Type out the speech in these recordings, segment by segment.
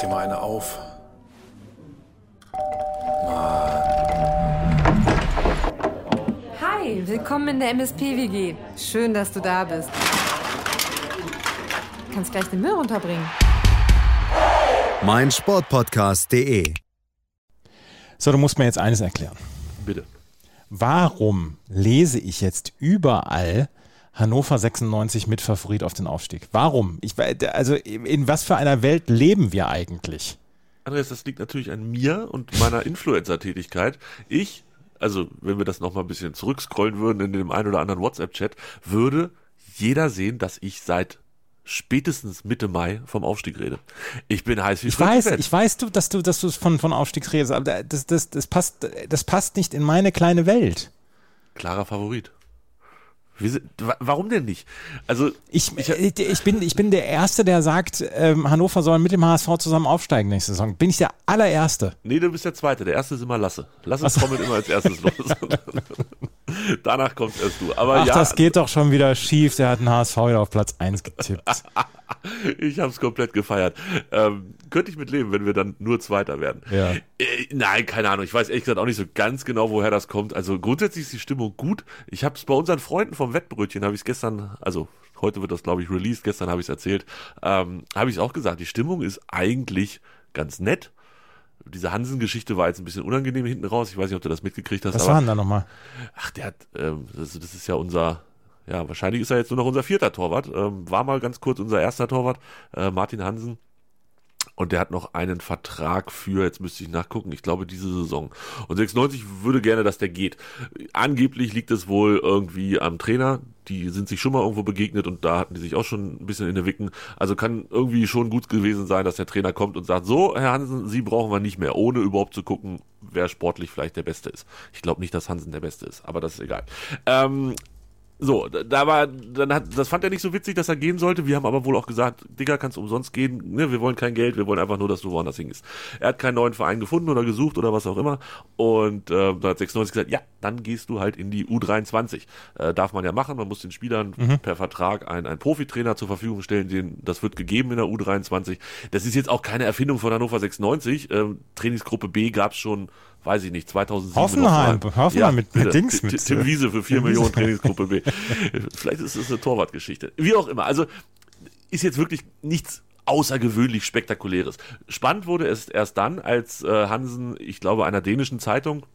dir mal eine auf. Hi, willkommen in der MSP-WG. Schön, dass du da bist. Du kannst gleich den Müll runterbringen. mein Sportpodcast.de. So, du musst mir jetzt eines erklären. Bitte. Warum lese ich jetzt überall Hannover 96 mit Favorit auf den Aufstieg? Warum? Ich, also in was für einer Welt leben wir eigentlich? Andreas, das liegt natürlich an mir und meiner Influencer-Tätigkeit. Ich, also wenn wir das nochmal ein bisschen zurückscrollen würden in dem einen oder anderen WhatsApp-Chat, würde jeder sehen, dass ich seit spätestens Mitte Mai vom Aufstieg rede. Ich bin heiß wie Ich weiß, ich weiß, du, dass du, dass du von, von Aufstieg redest, aber das, das, das passt, das passt nicht in meine kleine Welt. Klarer Favorit. Wie, si- wa- warum denn nicht? Also Ich, ich, ich, bin, ich bin der Erste, der sagt, ähm, Hannover soll mit dem HSV zusammen aufsteigen nächste Saison. Bin ich der allererste. Nee, du bist der Zweite. Der Erste ist immer Lasse. Lasse kommt immer als erstes los. Danach kommst erst du. Aber Ach, ja, das geht doch schon wieder schief. Der hat den HSV wieder auf Platz 1 getippt. ich habe es komplett gefeiert. Ähm, könnte ich mit leben, wenn wir dann nur Zweiter werden. Ja. Äh, nein, keine Ahnung. Ich weiß ehrlich gesagt auch nicht so ganz genau, woher das kommt. Also grundsätzlich ist die Stimmung gut. Ich habe es bei unseren Freunden vom Wettbrötchen, habe ich es gestern, also heute wird das, glaube ich, released, gestern habe ich es erzählt, ähm, habe ich es auch gesagt. Die Stimmung ist eigentlich ganz nett. Diese Hansen-Geschichte war jetzt ein bisschen unangenehm hinten raus. Ich weiß nicht, ob du das mitgekriegt hast. Was war denn da nochmal? Ach, der hat, ähm, das, das ist ja unser, ja, wahrscheinlich ist er jetzt nur noch unser vierter Torwart. Ähm, war mal ganz kurz unser erster Torwart, äh, Martin Hansen. Und der hat noch einen Vertrag für, jetzt müsste ich nachgucken, ich glaube diese Saison. Und 96 würde gerne, dass der geht. Angeblich liegt es wohl irgendwie am Trainer. Die sind sich schon mal irgendwo begegnet und da hatten die sich auch schon ein bisschen in der Wicken. Also kann irgendwie schon gut gewesen sein, dass der Trainer kommt und sagt, so, Herr Hansen, Sie brauchen wir nicht mehr, ohne überhaupt zu gucken, wer sportlich vielleicht der Beste ist. Ich glaube nicht, dass Hansen der Beste ist, aber das ist egal. Ähm, so, da- war, dann hat, das fand er nicht so witzig, dass er gehen sollte. Wir haben aber wohl auch gesagt, Digga, kannst du umsonst gehen. Ne, wir wollen kein Geld, wir wollen einfach nur, dass du woanders hingehst. Er hat keinen neuen Verein gefunden oder gesucht oder was auch immer. Und äh, da hat 96 gesagt, ja, dann gehst du halt in die U23. Äh, darf man ja machen, man muss den Spielern per Vertrag einen, einen Profitrainer zur Verfügung stellen, den, das wird gegeben in der U23. Das ist jetzt auch keine Erfindung von Hannover 96. Ähm, Trainingsgruppe B gab's schon, weiß ich nicht, 2007. in Hoffenheim, Hoffenheim mit- mit bitte. Dings mit- Tim Wiese für 4 Tim Wiese. Millionen Trainingsgruppe B. Vielleicht ist es eine Torwartgeschichte. Wie auch immer. Also ist jetzt wirklich nichts außergewöhnlich Spektakuläres. Spannend wurde es erst dann, als äh, Hansen, ich glaube, einer dänischen Zeitung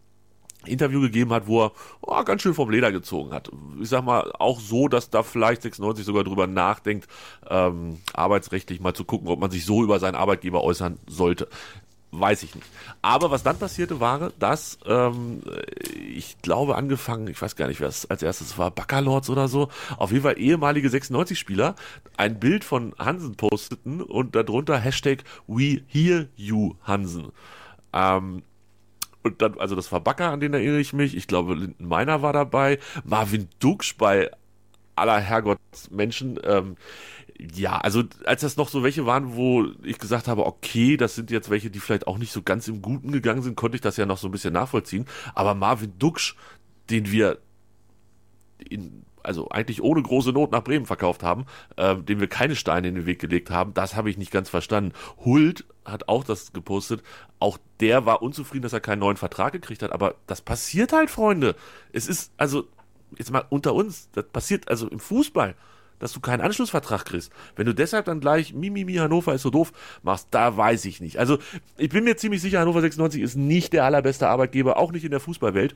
Interview gegeben hat, wo er oh, ganz schön vom Leder gezogen hat. Ich sag mal, auch so, dass da vielleicht 96 sogar drüber nachdenkt, ähm, arbeitsrechtlich mal zu gucken, ob man sich so über seinen Arbeitgeber äußern sollte. Weiß ich nicht. Aber was dann passierte, war, dass ähm, ich glaube, angefangen, ich weiß gar nicht, wer es als erstes war, Backerlords oder so, auf jeden Fall ehemalige 96-Spieler, ein Bild von Hansen posteten und darunter Hashtag We Hear You Hansen. Ähm, und dann, also das war Backer, an den erinnere ich mich. Ich glaube, Linden Meiner war dabei. Marvin Duksch bei aller Herrgotts Menschen. Ähm, ja, also als das noch so welche waren, wo ich gesagt habe, okay, das sind jetzt welche, die vielleicht auch nicht so ganz im Guten gegangen sind, konnte ich das ja noch so ein bisschen nachvollziehen. Aber Marvin Duksch, den wir in, also eigentlich ohne große Not nach Bremen verkauft haben, äh, dem wir keine Steine in den Weg gelegt haben, das habe ich nicht ganz verstanden. Hult hat auch das gepostet. Auch der war unzufrieden, dass er keinen neuen Vertrag gekriegt hat. Aber das passiert halt, Freunde. Es ist, also, jetzt mal unter uns, das passiert also im Fußball, dass du keinen Anschlussvertrag kriegst. Wenn du deshalb dann gleich Mimimi Hannover ist so doof machst, da weiß ich nicht. Also, ich bin mir ziemlich sicher, Hannover 96 ist nicht der allerbeste Arbeitgeber, auch nicht in der Fußballwelt.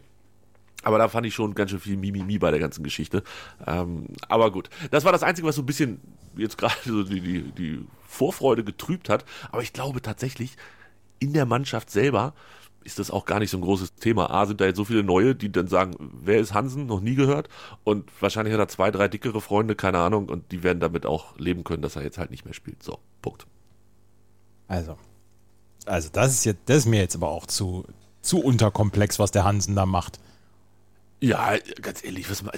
Aber da fand ich schon ganz schön viel Mimimi bei der ganzen Geschichte. Ähm, aber gut, das war das Einzige, was so ein bisschen jetzt gerade so die, die, die Vorfreude getrübt hat. Aber ich glaube tatsächlich, in der Mannschaft selber ist das auch gar nicht so ein großes Thema. A, sind da jetzt so viele Neue, die dann sagen, wer ist Hansen? Noch nie gehört. Und wahrscheinlich hat er zwei, drei dickere Freunde, keine Ahnung. Und die werden damit auch leben können, dass er jetzt halt nicht mehr spielt. So, Punkt. Also, also das ist jetzt, das ist mir jetzt aber auch zu, zu unterkomplex, was der Hansen da macht. Ja, ganz ehrlich, was man,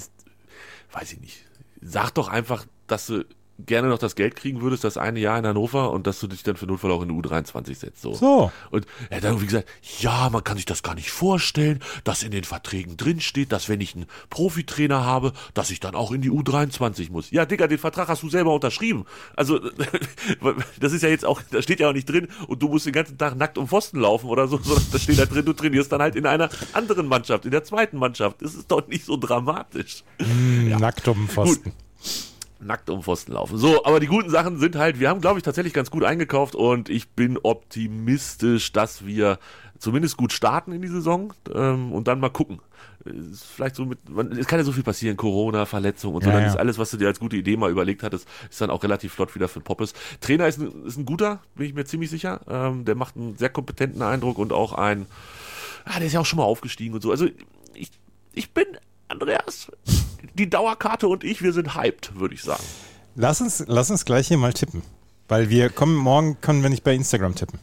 weiß ich nicht. Sag doch einfach, dass du gerne noch das Geld kriegen würdest, das eine Jahr in Hannover und dass du dich dann für Notfall auch in die U23 setzt. So. So. Und er hat irgendwie gesagt, ja, man kann sich das gar nicht vorstellen, dass in den Verträgen drinsteht, dass wenn ich einen Profitrainer habe, dass ich dann auch in die U23 muss. Ja, Digga, den Vertrag hast du selber unterschrieben. Also, das ist ja jetzt auch, da steht ja auch nicht drin und du musst den ganzen Tag nackt um Pfosten laufen oder so, sondern da steht da drin, du trainierst dann halt in einer anderen Mannschaft, in der zweiten Mannschaft. Das ist doch nicht so dramatisch. Nackt um Pfosten. Nackt um Pfosten laufen. So, aber die guten Sachen sind halt, wir haben, glaube ich, tatsächlich ganz gut eingekauft und ich bin optimistisch, dass wir zumindest gut starten in die Saison ähm, und dann mal gucken. Ist vielleicht so mit, man, es kann ja so viel passieren, Corona, Verletzung und so, Ja, dann ja. ist alles, was du dir als gute Idee mal überlegt hattest, ist dann auch relativ flott wieder für den Poppes. Trainer ist ein, ist ein guter, bin ich mir ziemlich sicher. Ähm, der macht einen sehr kompetenten Eindruck und auch ein, ah, der ist ja auch schon mal aufgestiegen und so. Also ich, ich bin, Andreas, die Dauerkarte und ich, wir sind hyped, würde ich sagen. Lass uns, lass uns gleich hier mal tippen. Weil wir kommen, morgen können wir nicht bei Instagram tippen.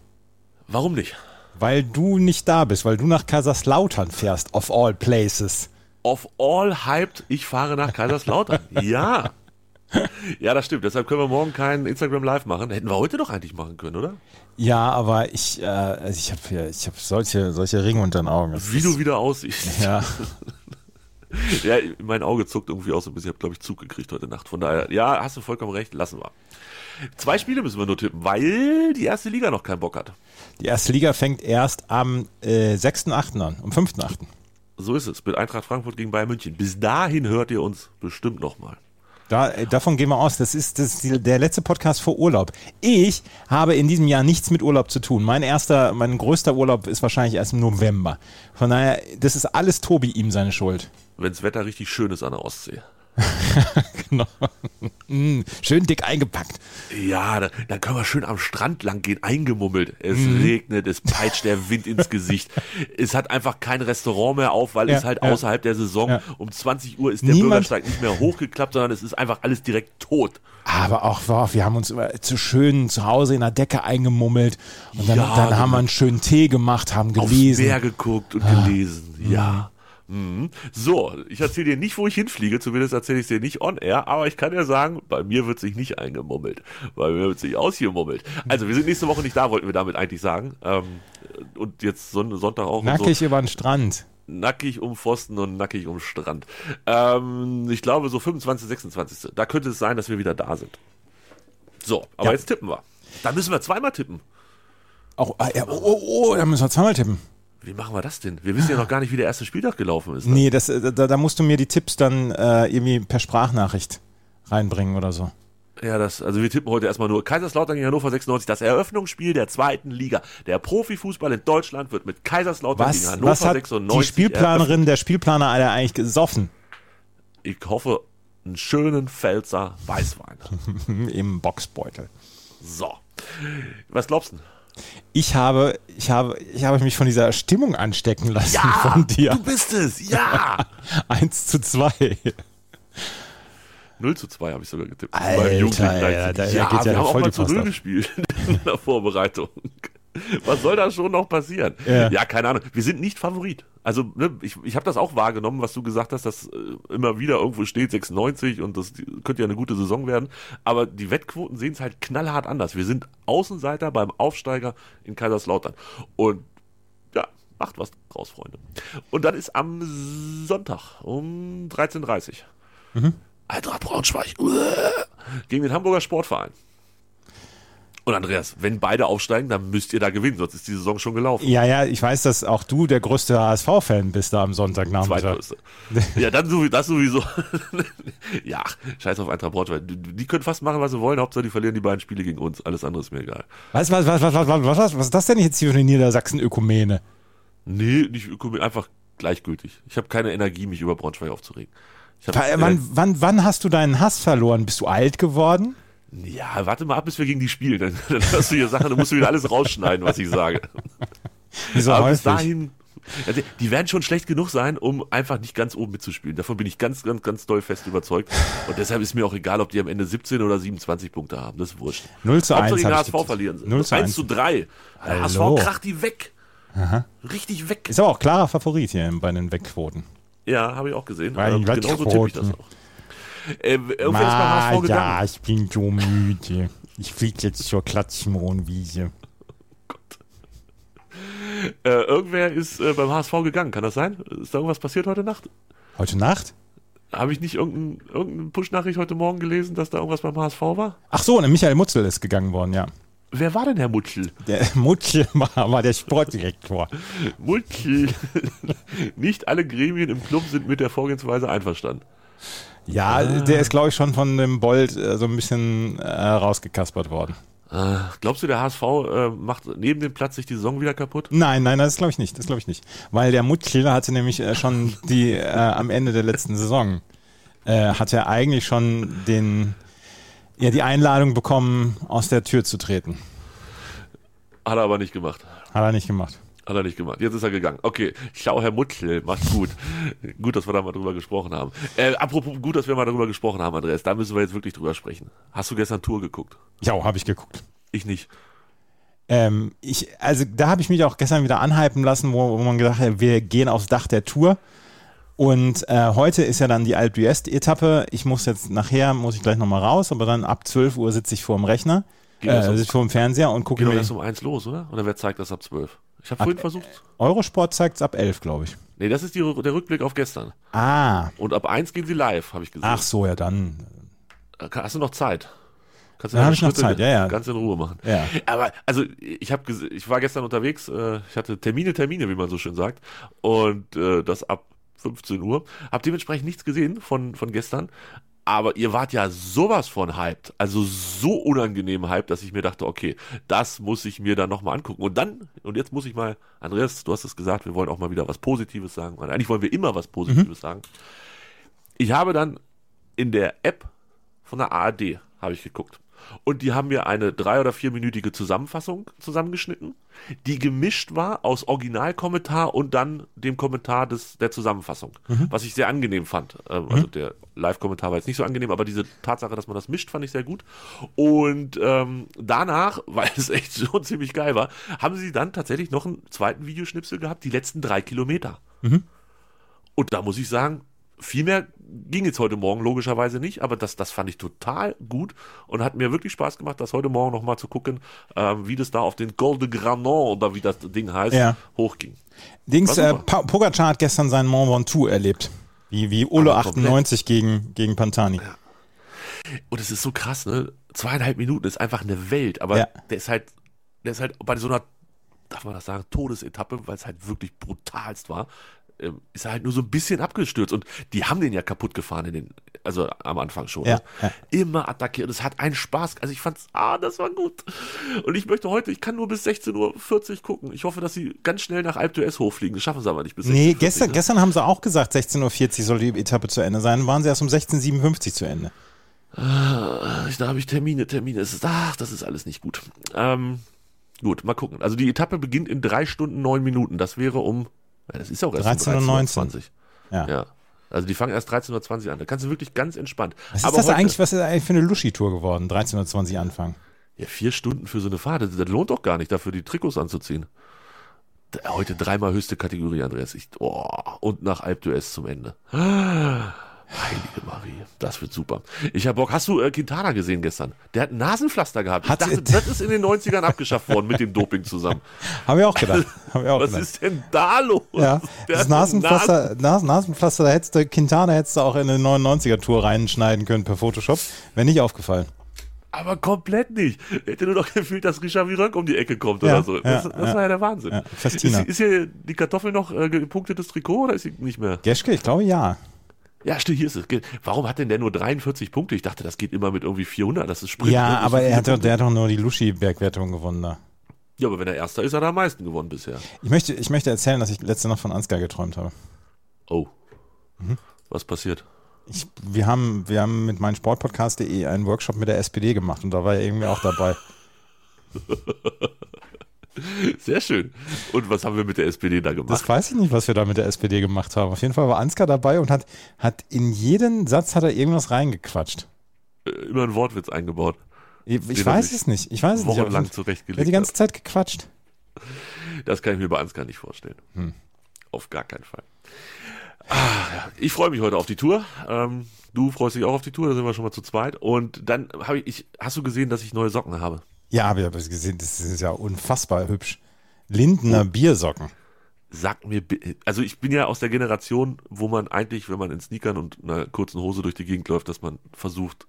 Warum nicht? Weil du nicht da bist, weil du nach Kaiserslautern fährst, of all places. Of all hyped, ich fahre nach Kaiserslautern. ja. Ja, das stimmt. Deshalb können wir morgen kein Instagram Live machen. Hätten wir heute doch eigentlich machen können, oder? Ja, aber ich, äh, also ich habe ich habe solche, solche Ringe unter den Augen. Das Wie ist- du wieder aussiehst. Ja, Ja, mein Auge zuckt irgendwie auch so ein bisschen. Ich habe, glaube ich, Zug gekriegt heute Nacht. Von daher, ja, hast du vollkommen recht. Lassen wir. Zwei Spiele müssen wir nur tippen, weil die erste Liga noch keinen Bock hat. die erste Liga fängt erst am äh, 6.8. an, am 5.8. So ist es. Mit Eintracht Frankfurt gegen Bayern München. Bis dahin hört ihr uns bestimmt noch mal. Da, äh, davon gehen wir aus. Das ist, das ist der letzte Podcast vor Urlaub. Ich habe in diesem Jahr nichts mit Urlaub zu tun. Mein erster, mein größter Urlaub ist wahrscheinlich erst im November. Von daher, das ist alles Tobi ihm seine Schuld. Wenns Wetter richtig schön ist an der Ostsee. Genau. Mm, schön dick eingepackt. Ja, da, dann können wir schön am Strand lang gehen, eingemummelt. Es Mhm. regnet, es peitscht der Wind ins Gesicht. Es hat einfach kein Restaurant mehr auf, weil Ja, es halt ja. außerhalb der Saison Ja. um 20 Uhr ist der Niemand- Bürgersteig nicht mehr hochgeklappt, sondern es ist einfach alles direkt tot. Aber auch, wow, wir haben uns zu schön zu Hause in der Decke eingemummelt. Und dann, dann genau. haben wir einen schönen Tee gemacht, haben Aufs gelesen. Meer geguckt und gelesen. Ja. Mhm. So, ich erzähle dir nicht, wo ich hinfliege, zumindest erzähle ich es dir nicht on air, aber ich kann dir sagen, bei mir wird sich nicht eingemummelt, bei mir wird sich ausgemummelt. Also, wir sind nächste Woche nicht da, wollten wir damit eigentlich sagen. Ähm, und jetzt Son Sonntag auch. und so. Nackig über den Strand. nackig um Pfosten und nackig um Strand. Ähm, ich glaube so 25, 26. Da könnte es sein, dass wir wieder da sind. So, aber Ja. jetzt tippen wir. Da müssen wir zweimal tippen. Auch, ah, ja, oh, oh, oh, da müssen wir zweimal tippen. Wie machen wir das denn? Wir wissen ja noch gar nicht, wie der erste Spieltag gelaufen ist. Ne? Nee, das, äh, da, da musst du mir die Tipps dann äh, irgendwie per Sprachnachricht reinbringen oder so. Ja, das, also wir tippen heute erstmal nur Kaiserslautern gegen Hannover 96. Das Eröffnungsspiel der zweiten Liga. Der Profifußball in Deutschland wird mit Kaiserslautern gegen Was, Hannover was hat 96 die Spielplanerin, der Spielplaner Alter, eigentlich gesoffen? eröffnet. Ich hoffe, einen schönen Pfälzer Weißwein. Im Boxbeutel. So. Was glaubst du? Ich habe, ich habe, ich habe mich von dieser Stimmung anstecken lassen von dir. du bist es. Ja. 1 zu 2. 0 zu 2 habe ich sogar getippt. Alter, Beim Jugendlichen ja, da- da ja, geht ja wir haben auch voll mal zu Post 0 ab. gespielt in der Vorbereitung. Was soll da schon noch passieren? Ja. Ja, keine Ahnung. Wir sind nicht Favorit. Also, ne, ich, ich habe das auch wahrgenommen, was du gesagt hast, dass äh, immer wieder irgendwo steht 96 und das könnte ja eine gute Saison werden. Aber die Wettquoten sehen es halt knallhart anders. Wir sind Außenseiter beim Aufsteiger in Kaiserslautern. Und ja, macht was draus, Freunde. Und dann ist am Sonntag um 13.30 Uhr. Eintracht Braunschweig. Uah, Gegen den Hamburger Sportverein. Und Andreas, wenn beide aufsteigen, dann müsst ihr da gewinnen, sonst ist die Saison schon gelaufen. Ja, ja, ich weiß, dass auch du der größte HSV-Fan bist da am Sonntagnachmittag. Zweitgrößte. Ja, dann sowieso, das sowieso. ja, scheiß auf Eintracht Braunschweig. Die, können fast machen, was sie wollen. Hauptsache, die verlieren die beiden Spiele gegen uns. Alles andere ist mir egal. Was, was, was, was, was, was, was, was ist das denn jetzt hier für eine Niedersachsen-Ökumene? Nee, nicht ökonomisch, einfach gleichgültig. Ich habe keine Energie, mich über Braunschweig aufzuregen. Hab, Wann, äh, wann, wann hast du deinen Hass verloren? Bist du alt geworden? Ja, warte mal ab, bis wir gegen die spielen. Dann, dann hörst du hier Sachen, dann musst du wieder alles rausschneiden, was ich sage. Wieso Aber bis häufig? dahin, also die werden schon schlecht genug sein, um einfach nicht ganz oben mitzuspielen. Davon bin ich ganz, ganz, ganz doll fest überzeugt. Und deshalb ist mir auch egal, ob die am Ende 17 oder 27 Punkte haben. Das ist wurscht. 0 zu 1 Hauptsache HSV verlieren sie. 0 zu 1 1. zu 3. Der Hallo. HSV kracht die weg. Richtig weg. Ist aber auch klarer Favorit hier bei den Wegquoten. Ja, habe ich auch gesehen. Ähm, genauso tippe ich das auch. Äh, irgendwer ist beim HSV gegangen. ja, ich bin so müde. Ich fliege jetzt zur Klatschmohnwiese. Äh, irgendwer ist äh, beim HSV gegangen, kann das sein? Ist da irgendwas passiert heute Nacht? Heute Nacht? Habe ich nicht irgendein, irgendeine Push-Nachricht heute Morgen gelesen, dass da irgendwas beim HSV war? Ach so, ne, Michael Mutzel ist gegangen worden, ja. Wer war denn Herr Mutschel? Der Mutzel war, war der Sportdirektor. Mutschel. nicht alle Gremien im Club sind mit der Vorgehensweise einverstanden. Ja, der ist, glaube ich, schon von dem Bold äh, so ein bisschen äh, rausgekaspert worden. Äh, glaubst du, der HSV äh, macht neben dem Platz sich die Saison wieder kaputt? Nein, nein, das glaube ich nicht. Das glaube ich nicht. Weil der Mutzel hatte nämlich äh, schon die äh, am Ende der letzten Saison äh, hat er eigentlich schon den ja die Einladung bekommen, aus der Tür zu treten. Hat er aber nicht gemacht. Hat er nicht gemacht. Hat er nicht gemacht. Jetzt ist er gegangen. Okay, schau, Herr Mutschel, macht's gut. gut, dass wir da mal drüber gesprochen haben. Äh, apropos gut, dass wir mal darüber gesprochen haben, Andreas. Da müssen wir jetzt wirklich drüber sprechen. Hast du gestern Tour geguckt? Ja, habe ich geguckt. Ich nicht. Ähm, ich, also da habe ich mich auch gestern wieder anhypen lassen, wo, wo man gesagt hat, wir gehen aufs Dach der Tour. Und äh, heute ist ja dann die Alpe d'Huez-Etappe. Ich muss jetzt nachher, muss ich gleich nochmal raus, aber dann ab 12 Uhr sitze ich vor dem Rechner, Geht äh, sitze vor dem Fernseher und gucke Geht mir. erst um eins los, oder? Oder wer zeigt das ab zwölf? Ich habe vorhin versucht. Eurosport zeigt es ab 11, glaube ich. Nee, das ist die, der Rückblick auf gestern. Ah, Und ab eins gehen sie live, habe ich gesehen. ach so, ja dann. Äh, Hast du noch Zeit? Kannst du Dann deine hab ich noch Zeit, ja, ja. Ganz in Ruhe machen. Ja. Aber also ich habe ich war gestern unterwegs, äh, ich hatte Termine, Termine, wie man so schön sagt, und äh, das ab 15 Uhr. Hab dementsprechend nichts gesehen von von gestern. Aber ihr wart ja sowas von hyped, also so unangenehm hyped, dass ich mir dachte, okay, das muss ich mir dann nochmal angucken. Und dann, und jetzt muss ich mal, Andreas, du hast es gesagt, wir wollen auch mal wieder was Positives sagen. Und eigentlich wollen wir immer was Positives sagen. Ich habe dann in der App von der ARD habe ich geguckt. Und die haben mir eine drei- oder vierminütige Zusammenfassung zusammengeschnitten, die gemischt war aus Originalkommentar und dann dem Kommentar des, der Zusammenfassung, was ich sehr angenehm fand. Ähm, Also der Live-Kommentar war jetzt nicht so angenehm, aber diese Tatsache, dass man das mischt, fand ich sehr gut. Und ähm, danach, weil es echt schon ziemlich geil war, haben sie dann tatsächlich noch einen zweiten Videoschnipsel gehabt, die letzten drei Kilometer. Und da muss ich sagen, viel mehr ging jetzt heute Morgen logischerweise nicht, aber das, das fand ich total gut und hat mir wirklich Spaß gemacht, das heute Morgen nochmal zu gucken, ähm, wie das da auf den Col de Granon oder wie das Ding heißt, Ja. hochging. Dings, äh, Pogacar hat gestern seinen Mont Ventoux erlebt. Wie, wie komplett. 98 gegen, gegen Pantani. Und es ist so krass, ne? Zweieinhalb Minuten ist einfach eine Welt, aber Ja. der ist halt, der ist halt bei so einer, darf man das sagen, Todesetappe, weil es halt wirklich brutalst war, ist er halt nur so ein bisschen abgestürzt und die haben den ja kaputt gefahren in den, also am Anfang schon. Ja, ne? ja. Immer attackiert. Es hat einen Spaß. Also ich fand's, ah, das war gut. Und ich möchte heute, ich kann nur bis 16.40 Uhr gucken. Ich hoffe, dass sie ganz schnell nach Alp d'Huez hochfliegen. Das schaffen sie aber nicht bis 16.40 Nee, Uhr. gestern, ne? gestern haben sie auch gesagt, 16.40 Uhr soll die Etappe zu Ende sein. Waren sie erst um 16.57 Uhr zu Ende. Ich- Da habe ich Termine, Termine. Es ist, ach, das ist alles nicht gut. Ähm, gut, mal gucken. Also die Etappe beginnt in drei Stunden neun Minuten. Das wäre um, ja, das ist auch erst 13.19 um Uhr. 13.20 Ja. Ja. Also die fangen erst 13.20 Uhr an. Da kannst du wirklich ganz entspannt. Was ist Aber das heute, eigentlich, was ist eigentlich für eine Luschi-Tour geworden? 13.20 Uhr Anfang. Ja, vier Stunden für so eine Fahrt. Das, das lohnt doch gar nicht, dafür die Trikots anzuziehen. Heute dreimal höchste Kategorie, Andreas. Ich, oh, und nach Alp d'Huez zum Ende. Heilige Marie, das wird super. Ich hab Bock. Hast du äh, Quintana gesehen gestern? Der hat ein Nasenpflaster gehabt. Ich Hat- dachte, das ist in den 90ern abgeschafft worden mit dem Doping zusammen. Habe ich auch gedacht. Hab ich auch Was gedacht. ist denn da los? Ja, Der das Nasenpflaster, Nas Nasenpflaster, da hättest du, Quintana hättest du auch in eine 99er-Tour reinschneiden können per Photoshop. Wäre nicht aufgefallen. Aber komplett nicht. Hätte nur noch gefühlt, dass Richard Virönk um die Ecke kommt Ja, oder so. Das, ja, das war ja der Wahnsinn. Ja, ist, ist hier die Kartoffel noch äh, gepunktetes Trikot oder ist sie nicht mehr? Geschke, ich glaube ja. Ja, stimmt, hier ist es. Warum hat denn der nur 43 Punkte? Ich dachte, das geht immer mit irgendwie 400. Das ist Sprint. Ja, ne? Aber er hat, doch, der hat doch nur die Luschi-Bergwertung gewonnen da. Ja, aber wenn er Erster ist, hat er am meisten gewonnen bisher. Ich möchte, ich möchte erzählen, dass ich letzte Nacht von Ansgar geträumt habe. Oh. Mhm. Was passiert? Ich, wir, haben, wir haben mit meinem Sportpodcast.de einen Workshop mit der SPD gemacht und da war er irgendwie auch dabei. Sehr schön. Und was haben wir mit der SPD da gemacht? Das weiß ich nicht, was wir da mit der SPD gemacht haben. Auf jeden Fall war Ansgar dabei und hat, hat in jeden Satz hat er irgendwas reingequatscht. Äh, Immer ein Wortwitz eingebaut. Ich, ich weiß es nicht. Ich weiß es nicht. Wochenlang Er hat zurechtgelegt. die ganze Zeit gequatscht. Das kann ich mir bei Ansgar nicht vorstellen. Hm. Auf gar keinen Fall. Ich freue mich heute auf die Tour. Ähm, du freust dich auch auf die Tour, da sind wir schon mal zu zweit. Und dann habe ich, hast du gesehen, dass ich neue Socken habe? Ja, habe ich aber gesehen, das ist ja unfassbar hübsch. Lindener Biersocken. Sag mir, also ich bin ja aus der Generation, wo man eigentlich, wenn man in Sneakern und einer kurzen Hose durch die Gegend läuft, dass man versucht,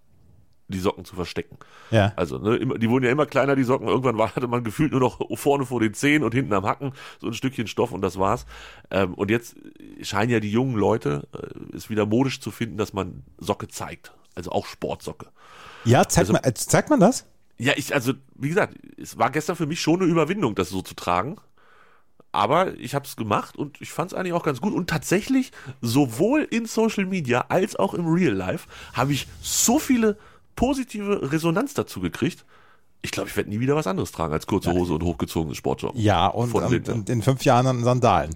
die Socken zu verstecken. Ja. Also, ne, die wurden ja immer kleiner, die Socken. Irgendwann war, hatte man gefühlt nur noch vorne vor den Zehen und hinten am Hacken so ein Stückchen Stoff und das war's. Ähm, und jetzt scheinen ja die jungen Leute äh, es wieder modisch zu finden, dass man Socke zeigt. Also auch Sportsocke. Ja, zeigt, Also- man, äh, zeigt man das? Ja, ich, also, wie gesagt, es war gestern für mich schon eine Überwindung, das so zu tragen. Aber ich habe es gemacht und ich fand es eigentlich auch ganz gut. Und tatsächlich, sowohl in Social Media als auch im Real Life, habe ich so viele positive Resonanz dazu gekriegt. Ich glaube, ich werde nie wieder was anderes tragen als kurze Hose und hochgezogene Sportsocken. Ja, und, und, und in fünf Jahren dann Sandalen.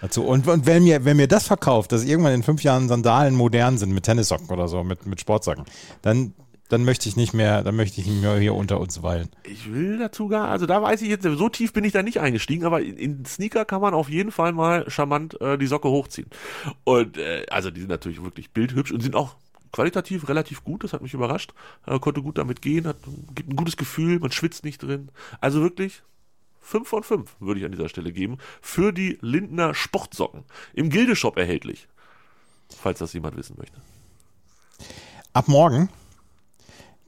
Dazu. Und, und wenn, mir, wenn mir das verkauft, dass irgendwann in fünf Jahren Sandalen modern sind mit Tennissocken oder so, mit, mit Sportsocken, dann, dann möchte ich nicht mehr, dann möchte ich nicht mehr hier unter uns weilen. Ich will dazu gar, also da weiß ich jetzt, so tief bin ich da nicht eingestiegen, aber in, in Sneaker kann man auf jeden Fall mal charmant äh, die Socke hochziehen. Und äh, also die sind natürlich wirklich bildhübsch und sind auch qualitativ relativ gut, das hat mich überrascht. Äh, konnte gut damit gehen, hat, gibt ein gutes Gefühl, man schwitzt nicht drin. Also wirklich 5 von 5 würde ich an dieser Stelle geben. Für die Lindner Sportsocken. Im Gildeshop erhältlich. Falls das jemand wissen möchte. Ab morgen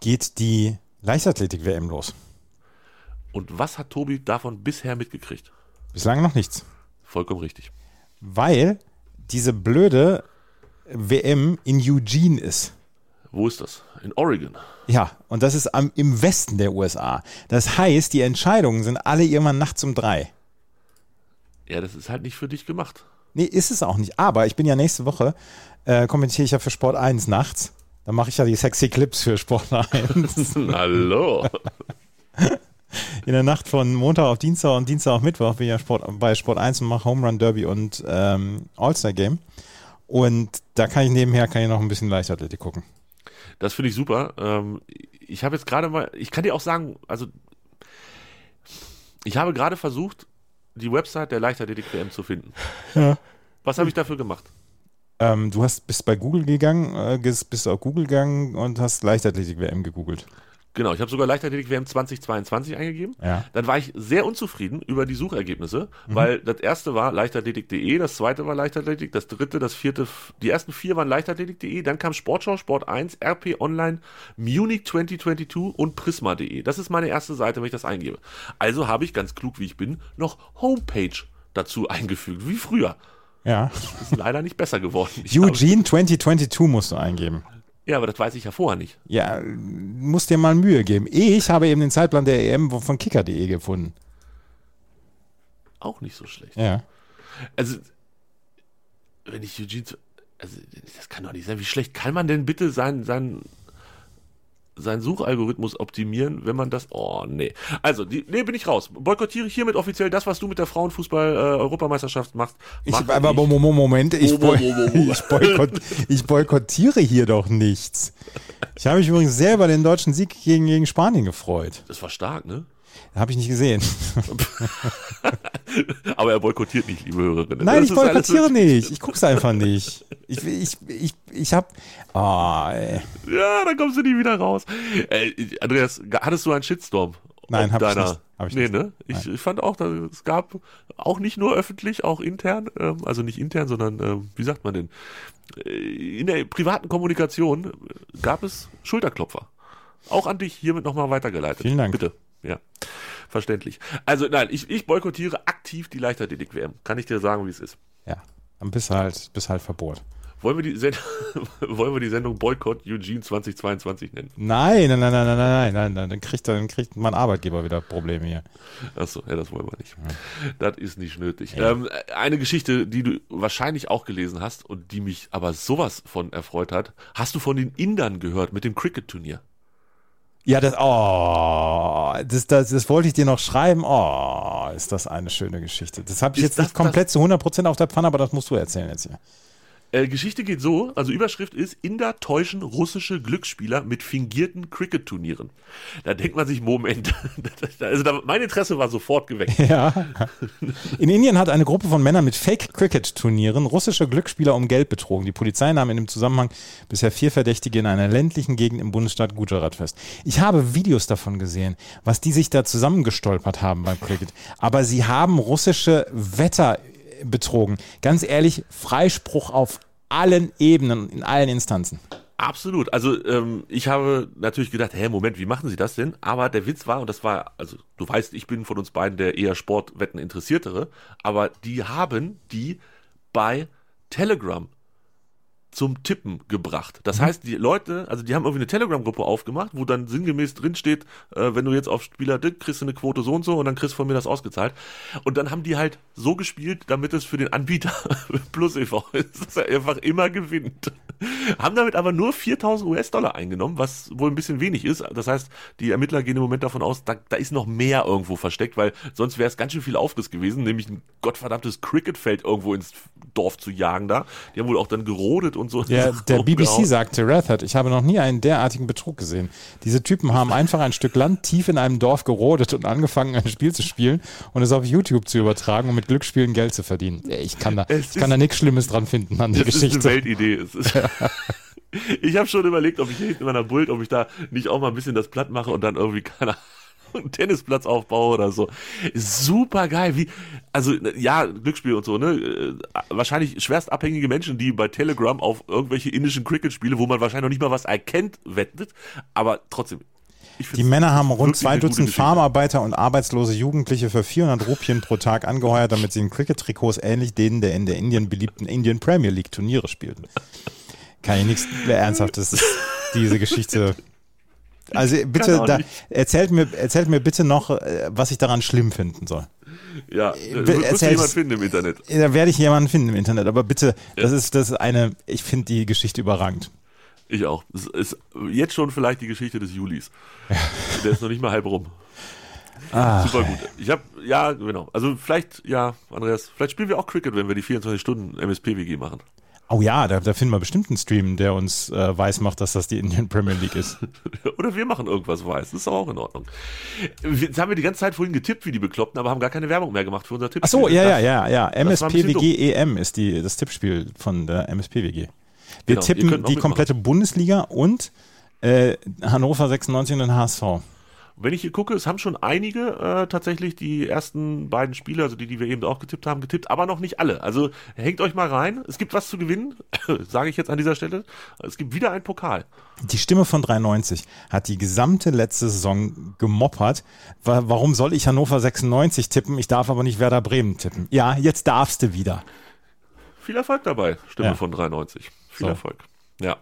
geht die Leichtathletik-WM los. Und was hat Tobi davon bisher mitgekriegt? Bislang noch nichts. Vollkommen richtig. Weil diese blöde WM in Eugene ist. Wo ist das? In Oregon. Ja, und das ist am, im Westen der USA. Das heißt, die Entscheidungen sind alle irgendwann nachts um drei. Ja, das ist halt nicht für dich gemacht. Nee, ist es auch nicht. Aber ich bin ja nächste Woche, äh, kommentiere ich ja für Sport 1 nachts. Da mache ich ja die sexy Clips für Sport 1. Hallo. In der Nacht von Montag auf Dienstag und Dienstag auf Mittwoch bin ich ja Sport, bei Sport 1 und mache Home Run Derby und ähm, All-Star Game. Und da kann ich nebenher kann ich noch ein bisschen Leichtathletik gucken. Das finde ich super. Ähm, ich habe jetzt gerade mal, ich kann dir auch sagen, also ich habe gerade versucht, die Website der Leichtathletik WM zu finden. Ja. Was habe ich dafür gemacht? Ähm, du hast bist bei Google gegangen, äh, bist auf Google gegangen und hast Leichtathletik WM gegoogelt. Genau, ich habe sogar Leichtathletik WM 2022 eingegeben. Ja. Dann war ich sehr unzufrieden über die Suchergebnisse, weil das erste war leichtathletik.de, das zweite war Leichtathletik, das dritte, das vierte, die ersten vier waren leichtathletik.de, dann kam Sportschau, Sport 1, RP Online, Munich 2022 und Prisma.de. Das ist meine erste Seite, wenn ich das eingebe. Also habe ich ganz klug, wie ich bin, noch Homepage dazu eingefügt, wie früher. Ja. Ist leider nicht besser geworden. Ich Eugene 2022 musst du eingeben. ja, aber das weiß ich ja vorher nicht. Ja, musst dir mal Mühe geben. Ich habe eben den Zeitplan der EM von kicker.de gefunden. Auch nicht so schlecht. Ja. Also, wenn ich Eugene, also das kann doch nicht sein. Wie schlecht kann man denn bitte sein, sein, sein Suchalgorithmus optimieren, wenn man das, oh nee. Also, die, nee, bin ich raus. Boykottiere ich hiermit offiziell das, was du mit der Frauenfußball-Europameisterschaft machst. Ich, aber ich. Mo- Mo- Moment, ich, Mo- boy mo- mo- ich, boykott, ich boykottiere hier doch nichts. Ich habe mich übrigens sehr über den deutschen Sieg gegen, gegen Spanien gefreut. Das war stark, ne? Habe ich nicht gesehen. Aber er boykottiert nicht, liebe Hörerinnen. Nein, Das ich boykottiere nicht. Ich guck's einfach nicht. Ich, ich, ich, ich habe. Oh, ey. Ja, da kommst du nie wieder raus. Äh, Andreas, hattest du einen Shitstorm? Nein, Ob hab ich deiner- nicht. Hab ich nee, nicht. ne? Ich, ich fand auch, dass es gab auch nicht nur öffentlich, auch intern, ähm, also nicht intern, sondern, ähm, wie sagt man denn? Äh, In der privaten Kommunikation gab es Schulterklopfer. Auch an dich hiermit nochmal weitergeleitet. Vielen Dank. Bitte. Ja. Verständlich. Also nein, ich, ich boykottiere aktiv die Leichtathletik-WM. Kann ich dir sagen, wie es ist. Ja, dann bist halt, bist halt Verbot. Wollen wir die, Send Wollen wir die Sendung Boykott Eugene 2022 nennen? Nein, nein, nein, nein, nein, nein, nein, nein. Dann kriegt, dann kriegt mein Arbeitgeber wieder Probleme hier. Achso, ja, das wollen wir nicht. Das ist nicht nötig. Ähm, eine Geschichte, die du wahrscheinlich auch gelesen hast und die mich aber sowas von erfreut hat. Hast du von den Indern gehört mit dem Cricket-Turnier? Ja, das, oh, das, das, das wollte ich dir noch schreiben. Oh, ist das eine schöne Geschichte. Das habe ich Ist jetzt das nicht komplett zu 100% auf der Pfanne, aber das musst du erzählen jetzt hier. Äh, Geschichte geht so, also Überschrift ist, Inder täuschen russische Glücksspieler mit fingierten Cricket-Turnieren. Da denkt man sich, Moment, also da, mein Interesse war sofort geweckt. Ja. In Indien hat eine Gruppe von Männern mit Fake-Cricket-Turnieren russische Glücksspieler um Geld betrogen. Die Polizei nahm in dem Zusammenhang bisher vier Verdächtige in einer ländlichen Gegend im Bundesstaat Gujarat fest. Ich habe Videos davon gesehen, was die sich da zusammengestolpert haben beim Cricket. Aber sie haben russische Wetter betrogen. Ganz ehrlich, Freispruch auf allen Ebenen, in allen Instanzen. Absolut. Also ähm, ich habe natürlich gedacht, hä, Moment, wie machen Sie das denn? Aber der Witz war, und das war, also du weißt, ich bin von uns beiden der eher Sportwetten interessiertere, aber die haben die bei Telegram zum Tippen gebracht. Das mhm. heißt, die Leute, also die haben irgendwie eine Telegram-Gruppe aufgemacht, wo dann sinngemäß drinsteht, äh, wenn du jetzt auf Spieler Dick kriegst du eine Quote so und so und dann kriegst du von mir das ausgezahlt. Und dann haben die halt so gespielt, damit es für den Anbieter plus e.V. ist, dass er einfach immer gewinnt. haben damit aber nur 4000 US-Dollar eingenommen, was wohl ein bisschen wenig ist. Das heißt, die Ermittler gehen im Moment davon aus, da, da ist noch mehr irgendwo versteckt, weil sonst wäre es ganz schön viel Aufriss gewesen, nämlich ein gottverdammtes Cricketfeld irgendwo ins Dorf zu jagen da. Die haben wohl auch dann gerodet und so. Ja, der BBC sagte, Rathert, ich habe noch nie einen derartigen Betrug gesehen. Diese Typen haben einfach ein Stück Land tief in einem Dorf gerodet und angefangen, ein Spiel zu spielen und es auf YouTube zu übertragen, um mit Glücksspielen Geld zu verdienen. Ich kann da, ich kann da nichts Schlimmes dran finden an der Geschichte. Das ist eine Weltidee. Ist ich habe schon überlegt, ob ich hier hinten in meiner Bult, ob ich da nicht auch mal ein bisschen das platt mache und dann irgendwie, keine Ahnung, einen Tennisplatz aufbaue oder so. Super geil. Wie, also, ja, Glücksspiel und so, ne? Äh, wahrscheinlich schwerst abhängige Menschen, die bei Telegram auf irgendwelche indischen Cricket-Spiele, wo man wahrscheinlich noch nicht mal was erkennt, wettet. Aber trotzdem, die Männer haben rund zwei Dutzend Farmarbeiter und arbeitslose Jugendliche für 400 Rupien pro Tag angeheuert, damit sie in Cricket-Trikots ähnlich denen der in der Indien beliebten Indian Premier League Turniere spielten. Kann ich nichts Ernsthaftes diese Geschichte also bitte, da, erzählt, mir, erzählt mir bitte noch, äh, was ich daran schlimm finden soll. Ja, äh, da wirst du jemanden finden im Internet. Da werde ich jemanden finden im Internet, aber bitte, ja. das ist das ist eine, ich finde die Geschichte überragend. Ich auch. Das ist jetzt schon vielleicht die Geschichte des Julis. Ja. Der ist noch nicht mal halb rum. Ach. Super gut. Ich habe, ja, genau. Also vielleicht, ja, Andreas, vielleicht spielen wir auch Cricket, wenn wir die 24 Stunden MSP-WG machen. Oh ja, da, da finden wir bestimmt einen Stream, der uns äh, weiß macht, dass das die Indian Premier League ist. Oder wir machen irgendwas weiß. Das ist auch in Ordnung. Jetzt haben wir die ganze Zeit vorhin getippt wie die Bekloppten, aber haben gar keine Werbung mehr gemacht für unser Tippspiel. Ach so, ja, ja, ja, ja. MSPWG EM ist die, das Tippspiel von der MSPWG. Wir genau, tippen die komplette Bundesliga und äh, Hannover 96 und den HSV. Wenn ich hier gucke, es haben schon einige äh, tatsächlich die ersten beiden Spiele, also die, die wir eben auch getippt haben, getippt, aber noch nicht alle. Also hängt euch mal rein. Es gibt was zu gewinnen, sage ich jetzt an dieser Stelle. Es gibt wieder einen Pokal. Die Stimme von 93 hat die gesamte letzte Saison gemoppert. Warum soll ich Hannover 96 tippen? Ich darf aber nicht Werder Bremen tippen. Ja, jetzt darfst du wieder. Viel Erfolg dabei, Stimme ja. von 93. Viel so. Erfolg. Ja.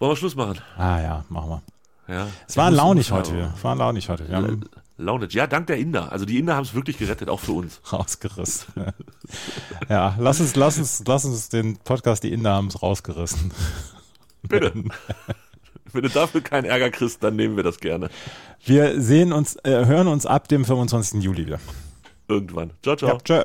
Wollen wir Schluss machen? Ah ja, machen wir. Ja, es war launig heute. Es war launig heute. Wir haben launig. Ja, dank der Inder. Also die Inder haben es wirklich gerettet, auch für uns. Rausgerissen. ja, lass uns, lass uns, lass uns den Podcast, die Inder haben es rausgerissen. Bitte. Wenn du dafür keinen Ärger kriegst, dann nehmen wir das gerne. Wir sehen uns, äh, hören uns ab dem 25. Juli wieder. Irgendwann. Ciao, ciao. Ja, ciao.